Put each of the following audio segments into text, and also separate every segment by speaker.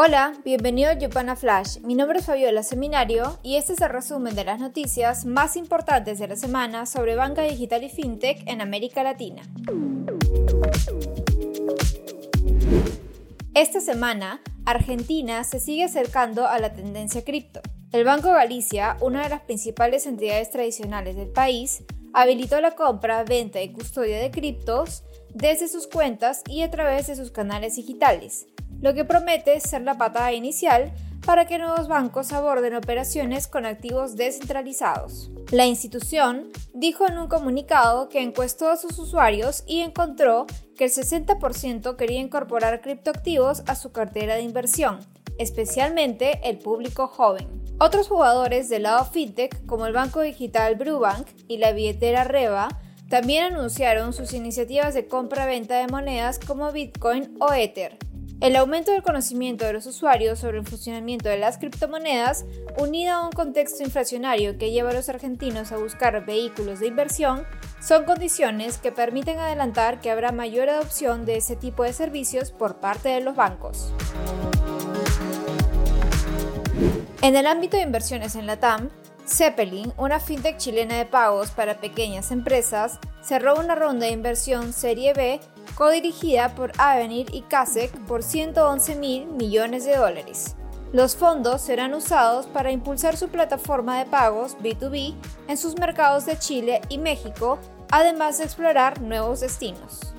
Speaker 1: Hola, bienvenido a Yupana Flash. Mi nombre es Fabiola Seminario y este es el resumen de las noticias más importantes de la semana sobre banca digital y fintech en América Latina. Esta semana, Argentina se sigue acercando a la tendencia cripto. El Banco Galicia, una de las principales entidades tradicionales del país, habilitó la compra, venta y custodia de criptos desde sus cuentas y a través de sus canales digitales lo que promete ser la patada inicial para que nuevos bancos aborden operaciones con activos descentralizados. La institución dijo en un comunicado que encuestó a sus usuarios y encontró que el 60% quería incorporar criptoactivos a su cartera de inversión, especialmente el público joven. Otros jugadores del lado fintech, como el banco digital Brubank y la billetera Reva, también anunciaron sus iniciativas de compra-venta de monedas como Bitcoin o Ether, el aumento del conocimiento de los usuarios sobre el funcionamiento de las criptomonedas, unido a un contexto inflacionario que lleva a los argentinos a buscar vehículos de inversión, son condiciones que permiten adelantar que habrá mayor adopción de ese tipo de servicios por parte de los bancos. En el ámbito de inversiones en la TAM, Zeppelin, una fintech chilena de pagos para pequeñas empresas, cerró una ronda de inversión Serie B codirigida por Avenir y Kasek por 111 mil millones de dólares. Los fondos serán usados para impulsar su plataforma de pagos B2B en sus mercados de Chile y México, además de explorar nuevos destinos.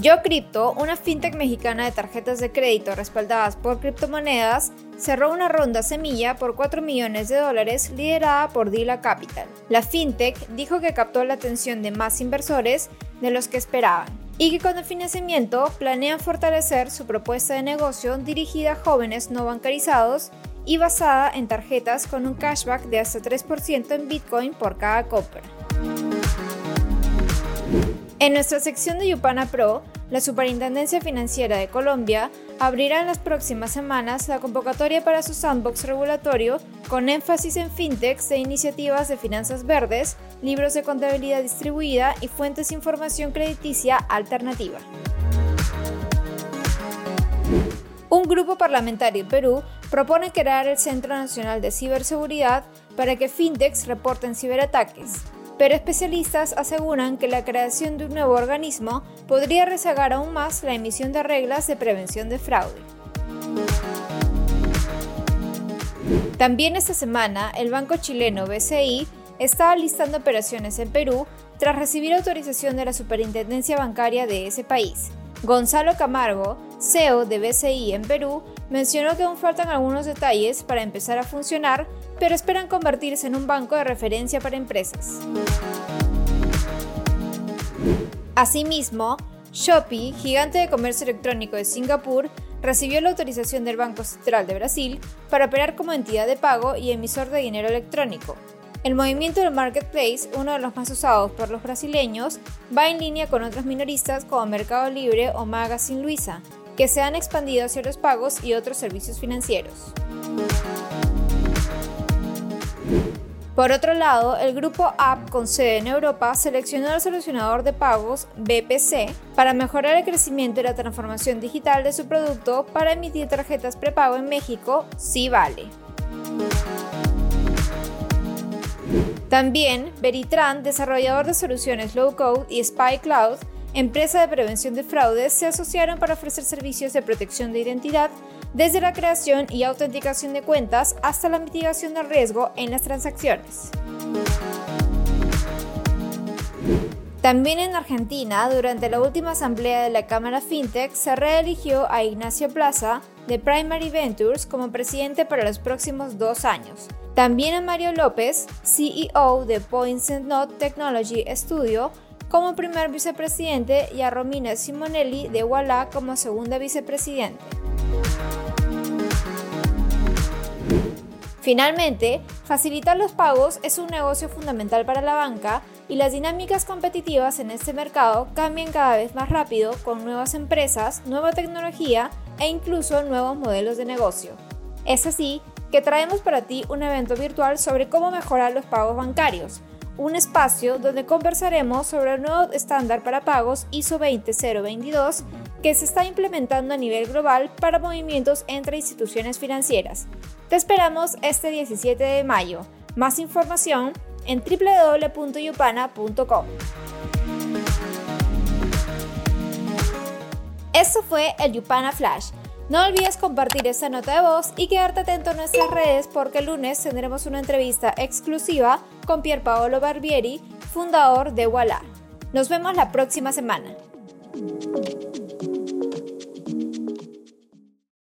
Speaker 1: Yo Crypto, una fintech mexicana de tarjetas de crédito respaldadas por criptomonedas, cerró una ronda semilla por 4 millones de dólares liderada por Dila Capital. La fintech dijo que captó la atención de más inversores de los que esperaban y que con el financiamiento planean fortalecer su propuesta de negocio dirigida a jóvenes no bancarizados y basada en tarjetas con un cashback de hasta 3% en Bitcoin por cada compra. En nuestra sección de Yupana Pro, la Superintendencia Financiera de Colombia abrirá en las próximas semanas la convocatoria para su sandbox regulatorio con énfasis en fintechs e iniciativas de finanzas verdes, libros de contabilidad distribuida y fuentes de información crediticia alternativa. Un grupo parlamentario en Perú propone crear el Centro Nacional de Ciberseguridad para que fintechs reporten ciberataques pero especialistas aseguran que la creación de un nuevo organismo podría rezagar aún más la emisión de reglas de prevención de fraude. También esta semana, el banco chileno BCI está listando operaciones en Perú tras recibir autorización de la Superintendencia Bancaria de ese país. Gonzalo Camargo, CEO de BCI en Perú, mencionó que aún faltan algunos detalles para empezar a funcionar, pero esperan convertirse en un banco de referencia para empresas. Asimismo, Shopee, gigante de comercio electrónico de Singapur, recibió la autorización del Banco Central de Brasil para operar como entidad de pago y emisor de dinero electrónico. El movimiento del marketplace, uno de los más usados por los brasileños, va en línea con otros minoristas como Mercado Libre o Magazine Luiza, que se han expandido hacia los pagos y otros servicios financieros. Por otro lado, el grupo App con sede en Europa seleccionó el solucionador de pagos BPC para mejorar el crecimiento y la transformación digital de su producto para emitir tarjetas prepago en México, sí vale. También, Veritran, desarrollador de soluciones low code y Spy Cloud, empresa de prevención de fraudes, se asociaron para ofrecer servicios de protección de identidad desde la creación y autenticación de cuentas hasta la mitigación del riesgo en las transacciones. También en Argentina, durante la última asamblea de la Cámara FinTech, se reeligió a Ignacio Plaza de Primary Ventures como presidente para los próximos dos años. También a Mario López, CEO de Points Not Technology Studio, como primer vicepresidente y a Romina Simonelli de Walla como segunda vicepresidente. Finalmente, facilitar los pagos es un negocio fundamental para la banca y las dinámicas competitivas en este mercado cambian cada vez más rápido con nuevas empresas, nueva tecnología e incluso nuevos modelos de negocio. Es así que traemos para ti un evento virtual sobre cómo mejorar los pagos bancarios, un espacio donde conversaremos sobre el nuevo estándar para pagos ISO 20022 que se está implementando a nivel global para movimientos entre instituciones financieras. Te esperamos este 17 de mayo. Más información en www.yupana.com. Esto fue el Yupana Flash. No olvides compartir esta nota de voz y quedarte atento a nuestras redes porque el lunes tendremos una entrevista exclusiva con Pier Paolo Barbieri, fundador de Walla. Nos vemos la próxima semana.